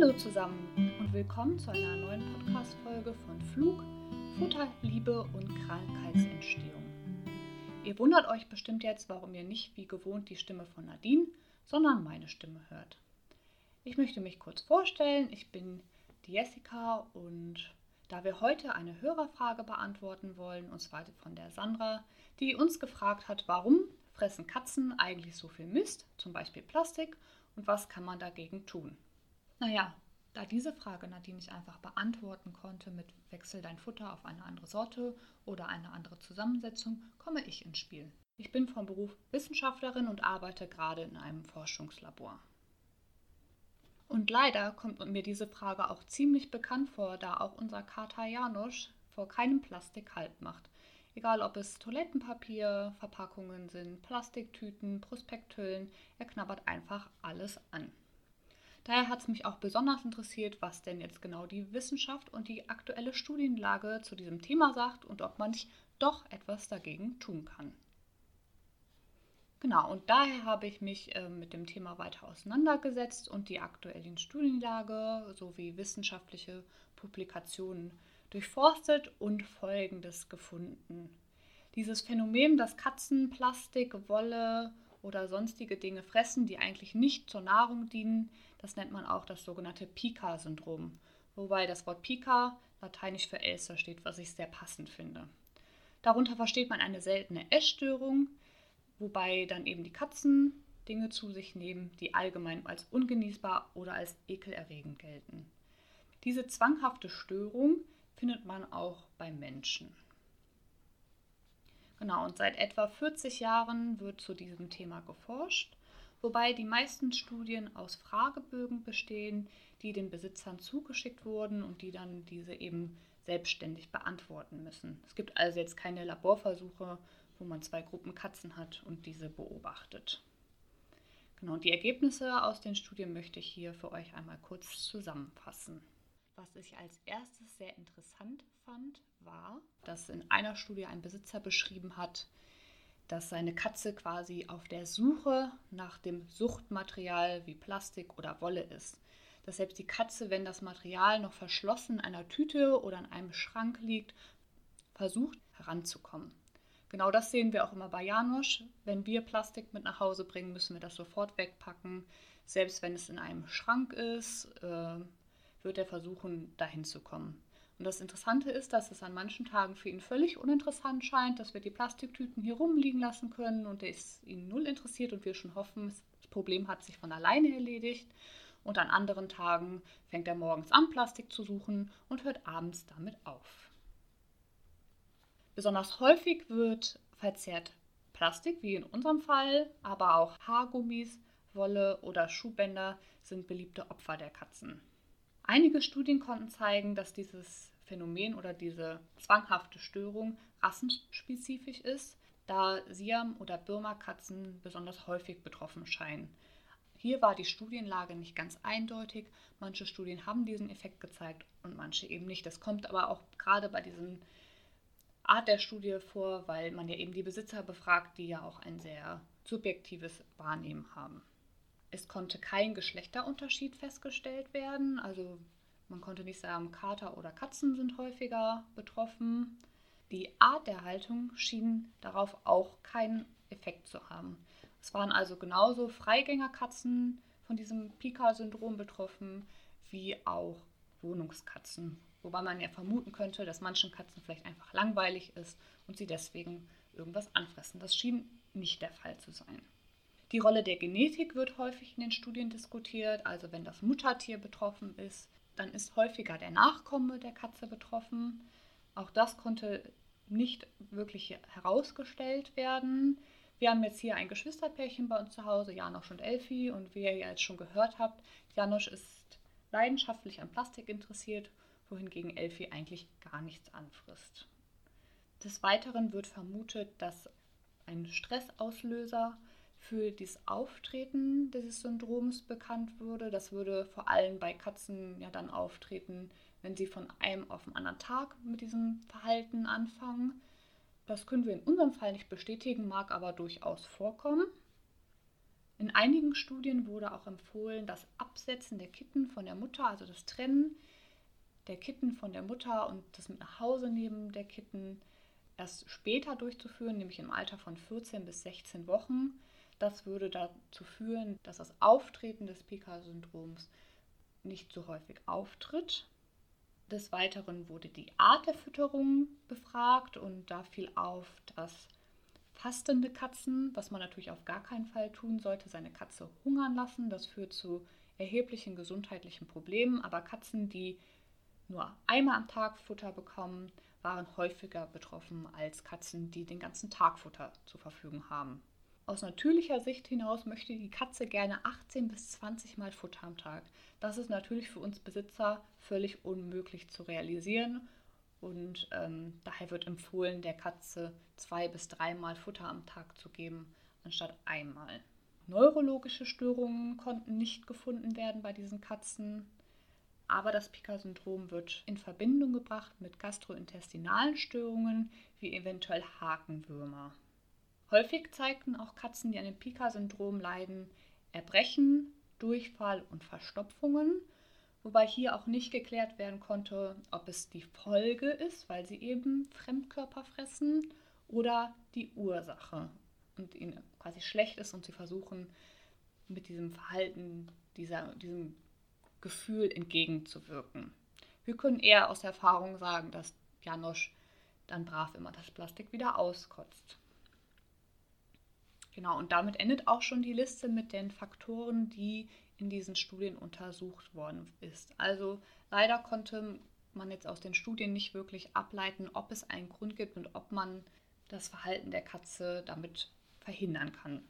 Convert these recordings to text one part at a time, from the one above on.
Hallo zusammen und willkommen zu einer neuen Podcast-Folge von Flug, Futter, Liebe und Krankheitsentstehung. Ihr wundert euch bestimmt jetzt, warum ihr nicht wie gewohnt die Stimme von Nadine, sondern meine Stimme hört. Ich möchte mich kurz vorstellen. Ich bin die Jessica und da wir heute eine Hörerfrage beantworten wollen, und zwar von der Sandra, die uns gefragt hat, warum fressen Katzen eigentlich so viel Mist, zum Beispiel Plastik, und was kann man dagegen tun? Naja, da diese Frage Nadine nicht einfach beantworten konnte mit Wechsel dein Futter auf eine andere Sorte oder eine andere Zusammensetzung, komme ich ins Spiel. Ich bin vom Beruf Wissenschaftlerin und arbeite gerade in einem Forschungslabor. Und leider kommt mir diese Frage auch ziemlich bekannt vor, da auch unser Kater Janusz vor keinem Plastik Halt macht. Egal ob es Toilettenpapier, Verpackungen sind, Plastiktüten, Prospekthüllen, er knabbert einfach alles an. Daher hat es mich auch besonders interessiert, was denn jetzt genau die Wissenschaft und die aktuelle Studienlage zu diesem Thema sagt und ob man nicht doch etwas dagegen tun kann. Genau, und daher habe ich mich äh, mit dem Thema weiter auseinandergesetzt und die aktuelle Studienlage sowie wissenschaftliche Publikationen durchforstet und Folgendes gefunden. Dieses Phänomen, dass Katzen Plastik, Wolle oder sonstige Dinge fressen, die eigentlich nicht zur Nahrung dienen, das nennt man auch das sogenannte Pika-Syndrom. Wobei das Wort Pika lateinisch für Elster steht, was ich sehr passend finde. Darunter versteht man eine seltene Essstörung, wobei dann eben die Katzen Dinge zu sich nehmen, die allgemein als ungenießbar oder als ekelerregend gelten. Diese zwanghafte Störung findet man auch beim Menschen. Genau, und seit etwa 40 Jahren wird zu diesem Thema geforscht, wobei die meisten Studien aus Fragebögen bestehen, die den Besitzern zugeschickt wurden und die dann diese eben selbstständig beantworten müssen. Es gibt also jetzt keine Laborversuche, wo man zwei Gruppen Katzen hat und diese beobachtet. Genau, und die Ergebnisse aus den Studien möchte ich hier für euch einmal kurz zusammenfassen. Was ich als erstes sehr interessant fand, war, dass in einer Studie ein Besitzer beschrieben hat, dass seine Katze quasi auf der Suche nach dem Suchtmaterial wie Plastik oder Wolle ist. Dass selbst die Katze, wenn das Material noch verschlossen in einer Tüte oder in einem Schrank liegt, versucht heranzukommen. Genau das sehen wir auch immer bei Janusz. Wenn wir Plastik mit nach Hause bringen, müssen wir das sofort wegpacken. Selbst wenn es in einem Schrank ist, äh, wird er versuchen, dahin zu kommen. Und das Interessante ist, dass es an manchen Tagen für ihn völlig uninteressant scheint, dass wir die Plastiktüten hier rumliegen lassen können und es ihn null interessiert und wir schon hoffen, das Problem hat sich von alleine erledigt. Und an anderen Tagen fängt er morgens an, Plastik zu suchen und hört abends damit auf. Besonders häufig wird verzehrt Plastik, wie in unserem Fall, aber auch Haargummis, Wolle oder Schuhbänder sind beliebte Opfer der Katzen. Einige Studien konnten zeigen, dass dieses Phänomen oder diese zwanghafte Störung rassenspezifisch ist, da Siam- oder Birma-Katzen besonders häufig betroffen scheinen. Hier war die Studienlage nicht ganz eindeutig. Manche Studien haben diesen Effekt gezeigt und manche eben nicht. Das kommt aber auch gerade bei diesen Art der Studie vor, weil man ja eben die Besitzer befragt, die ja auch ein sehr subjektives Wahrnehmen haben. Es konnte kein Geschlechterunterschied festgestellt werden, also man konnte nicht sagen, Kater oder Katzen sind häufiger betroffen. Die Art der Haltung schien darauf auch keinen Effekt zu haben. Es waren also genauso Freigängerkatzen von diesem Pika-Syndrom betroffen, wie auch Wohnungskatzen Wobei man ja vermuten könnte, dass manchen Katzen vielleicht einfach langweilig ist und sie deswegen irgendwas anfressen. Das schien nicht der Fall zu sein. Die Rolle der Genetik wird häufig in den Studien diskutiert. Also wenn das Muttertier betroffen ist, dann ist häufiger der Nachkomme der Katze betroffen. Auch das konnte nicht wirklich herausgestellt werden. Wir haben jetzt hier ein Geschwisterpärchen bei uns zu Hause, Janosch und Elfi. Und wie ihr jetzt schon gehört habt, Janosch ist leidenschaftlich an Plastik interessiert wohingegen Elfi eigentlich gar nichts anfrisst. Des Weiteren wird vermutet, dass ein Stressauslöser für das Auftreten dieses Syndroms bekannt wurde. Das würde vor allem bei Katzen ja dann auftreten, wenn sie von einem auf den anderen Tag mit diesem Verhalten anfangen. Das können wir in unserem Fall nicht bestätigen, mag aber durchaus vorkommen. In einigen Studien wurde auch empfohlen, das Absetzen der Kitten von der Mutter, also das Trennen der Kitten von der Mutter und das mit nach Hause nehmen der Kitten erst später durchzuführen, nämlich im Alter von 14 bis 16 Wochen. Das würde dazu führen, dass das Auftreten des Pika-Syndroms nicht so häufig auftritt. Des Weiteren wurde die Art der Fütterung befragt und da fiel auf, dass fastende Katzen, was man natürlich auf gar keinen Fall tun sollte, seine Katze hungern lassen. Das führt zu erheblichen gesundheitlichen Problemen. Aber Katzen, die nur einmal am Tag Futter bekommen, waren häufiger betroffen als Katzen, die den ganzen Tag Futter zur Verfügung haben. Aus natürlicher Sicht hinaus möchte die Katze gerne 18 bis 20 Mal Futter am Tag. Das ist natürlich für uns Besitzer völlig unmöglich zu realisieren und ähm, daher wird empfohlen, der Katze zwei bis dreimal Futter am Tag zu geben, anstatt einmal. Neurologische Störungen konnten nicht gefunden werden bei diesen Katzen. Aber das Pika-Syndrom wird in Verbindung gebracht mit gastrointestinalen Störungen wie eventuell Hakenwürmer. Häufig zeigten auch Katzen, die an dem Pika-Syndrom leiden, Erbrechen, Durchfall und Verstopfungen, wobei hier auch nicht geklärt werden konnte, ob es die Folge ist, weil sie eben Fremdkörper fressen, oder die Ursache und ihnen quasi schlecht ist und sie versuchen mit diesem Verhalten, dieser, diesem Gefühl entgegenzuwirken. Wir können eher aus Erfahrung sagen, dass Janosch dann brav immer das Plastik wieder auskotzt. Genau, und damit endet auch schon die Liste mit den Faktoren, die in diesen Studien untersucht worden ist. Also leider konnte man jetzt aus den Studien nicht wirklich ableiten, ob es einen Grund gibt und ob man das Verhalten der Katze damit verhindern kann.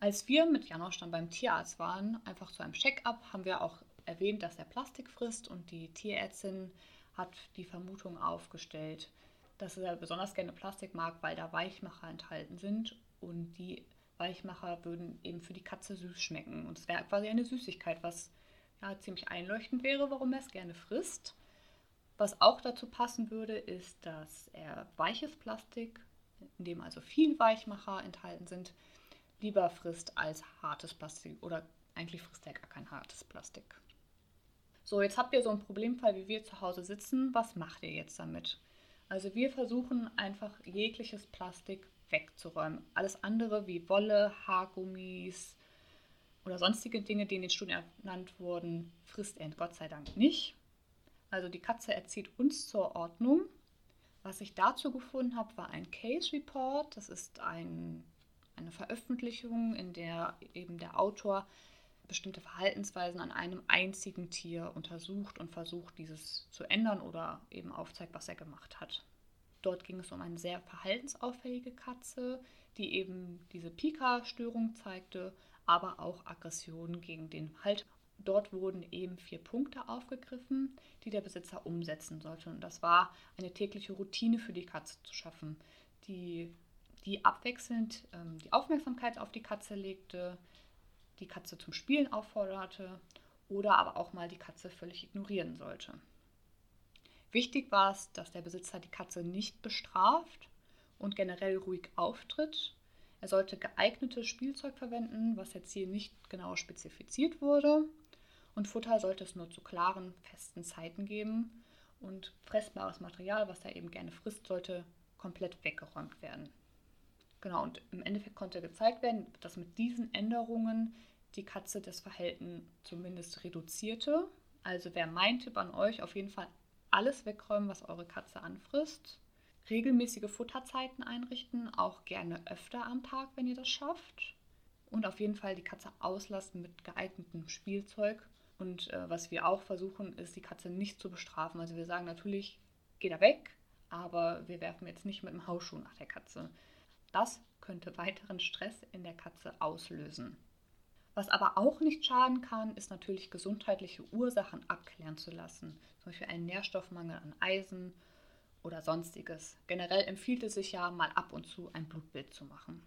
Als wir mit Janosch dann beim Tierarzt waren, einfach zu einem Check-up, haben wir auch erwähnt, dass er Plastik frisst und die Tierärztin hat die Vermutung aufgestellt, dass er besonders gerne Plastik mag, weil da Weichmacher enthalten sind und die Weichmacher würden eben für die Katze süß schmecken. Und es wäre quasi eine Süßigkeit, was ja ziemlich einleuchtend wäre, warum er es gerne frisst. Was auch dazu passen würde, ist, dass er weiches Plastik, in dem also viel Weichmacher enthalten sind, lieber frisst als hartes Plastik oder eigentlich frisst er gar kein hartes Plastik. So, jetzt habt ihr so einen Problemfall, wie wir zu Hause sitzen. Was macht ihr jetzt damit? Also wir versuchen einfach jegliches Plastik wegzuräumen. Alles andere wie Wolle, Haargummis oder sonstige Dinge, die in den Studien ernannt wurden, frisst er Gott sei Dank nicht. Also die Katze erzieht uns zur Ordnung. Was ich dazu gefunden habe, war ein Case Report. Das ist ein, eine Veröffentlichung, in der eben der Autor bestimmte Verhaltensweisen an einem einzigen Tier untersucht und versucht, dieses zu ändern oder eben aufzeigt, was er gemacht hat. Dort ging es um eine sehr verhaltensauffällige Katze, die eben diese Pika-Störung zeigte, aber auch Aggressionen gegen den Halter. Dort wurden eben vier Punkte aufgegriffen, die der Besitzer umsetzen sollte. Und das war eine tägliche Routine für die Katze zu schaffen, die, die abwechselnd ähm, die Aufmerksamkeit auf die Katze legte, die Katze zum Spielen aufforderte oder aber auch mal die Katze völlig ignorieren sollte. Wichtig war es, dass der Besitzer die Katze nicht bestraft und generell ruhig auftritt. Er sollte geeignetes Spielzeug verwenden, was jetzt hier nicht genau spezifiziert wurde. Und Futter sollte es nur zu klaren, festen Zeiten geben. Und fressbares Material, was er eben gerne frisst, sollte komplett weggeräumt werden. Genau, und im Endeffekt konnte gezeigt werden, dass mit diesen Änderungen die Katze das Verhalten zumindest reduzierte. Also wäre mein Tipp an euch, auf jeden Fall alles wegräumen, was eure Katze anfrisst. Regelmäßige Futterzeiten einrichten, auch gerne öfter am Tag, wenn ihr das schafft. Und auf jeden Fall die Katze auslasten mit geeignetem Spielzeug. Und äh, was wir auch versuchen, ist die Katze nicht zu bestrafen. Also wir sagen natürlich, geh da weg, aber wir werfen jetzt nicht mit dem Hausschuh nach der Katze. Das könnte weiteren Stress in der Katze auslösen. Was aber auch nicht schaden kann, ist natürlich gesundheitliche Ursachen abklären zu lassen, zum Beispiel einen Nährstoffmangel an Eisen oder sonstiges. Generell empfiehlt es sich ja mal ab und zu ein Blutbild zu machen.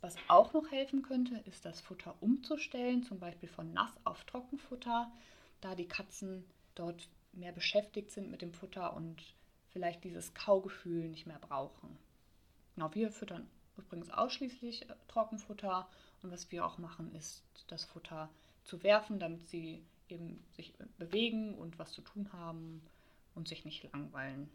Was auch noch helfen könnte, ist das Futter umzustellen, zum Beispiel von nass auf Trockenfutter, da die Katzen dort mehr beschäftigt sind mit dem Futter und vielleicht dieses Kaugefühl nicht mehr brauchen. Genau, wir füttern übrigens ausschließlich äh, Trockenfutter. Und was wir auch machen, ist das Futter zu werfen, damit sie eben sich bewegen und was zu tun haben und sich nicht langweilen.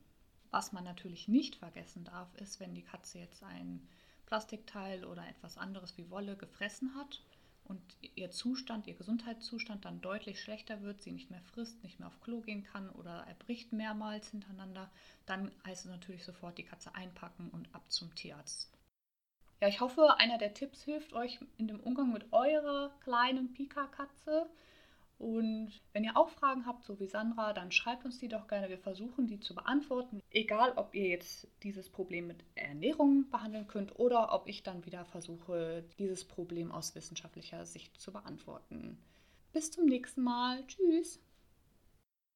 Was man natürlich nicht vergessen darf, ist, wenn die Katze jetzt ein Plastikteil oder etwas anderes wie Wolle gefressen hat und ihr Zustand, ihr Gesundheitszustand dann deutlich schlechter wird, sie nicht mehr frisst, nicht mehr auf Klo gehen kann oder erbricht mehrmals hintereinander, dann heißt es natürlich sofort die Katze einpacken und ab zum Tierarzt. Ja, ich hoffe, einer der Tipps hilft euch in dem Umgang mit eurer kleinen Pika-Katze. Und wenn ihr auch Fragen habt, so wie Sandra, dann schreibt uns die doch gerne. Wir versuchen, die zu beantworten. Egal, ob ihr jetzt dieses Problem mit Ernährung behandeln könnt oder ob ich dann wieder versuche, dieses Problem aus wissenschaftlicher Sicht zu beantworten. Bis zum nächsten Mal. Tschüss.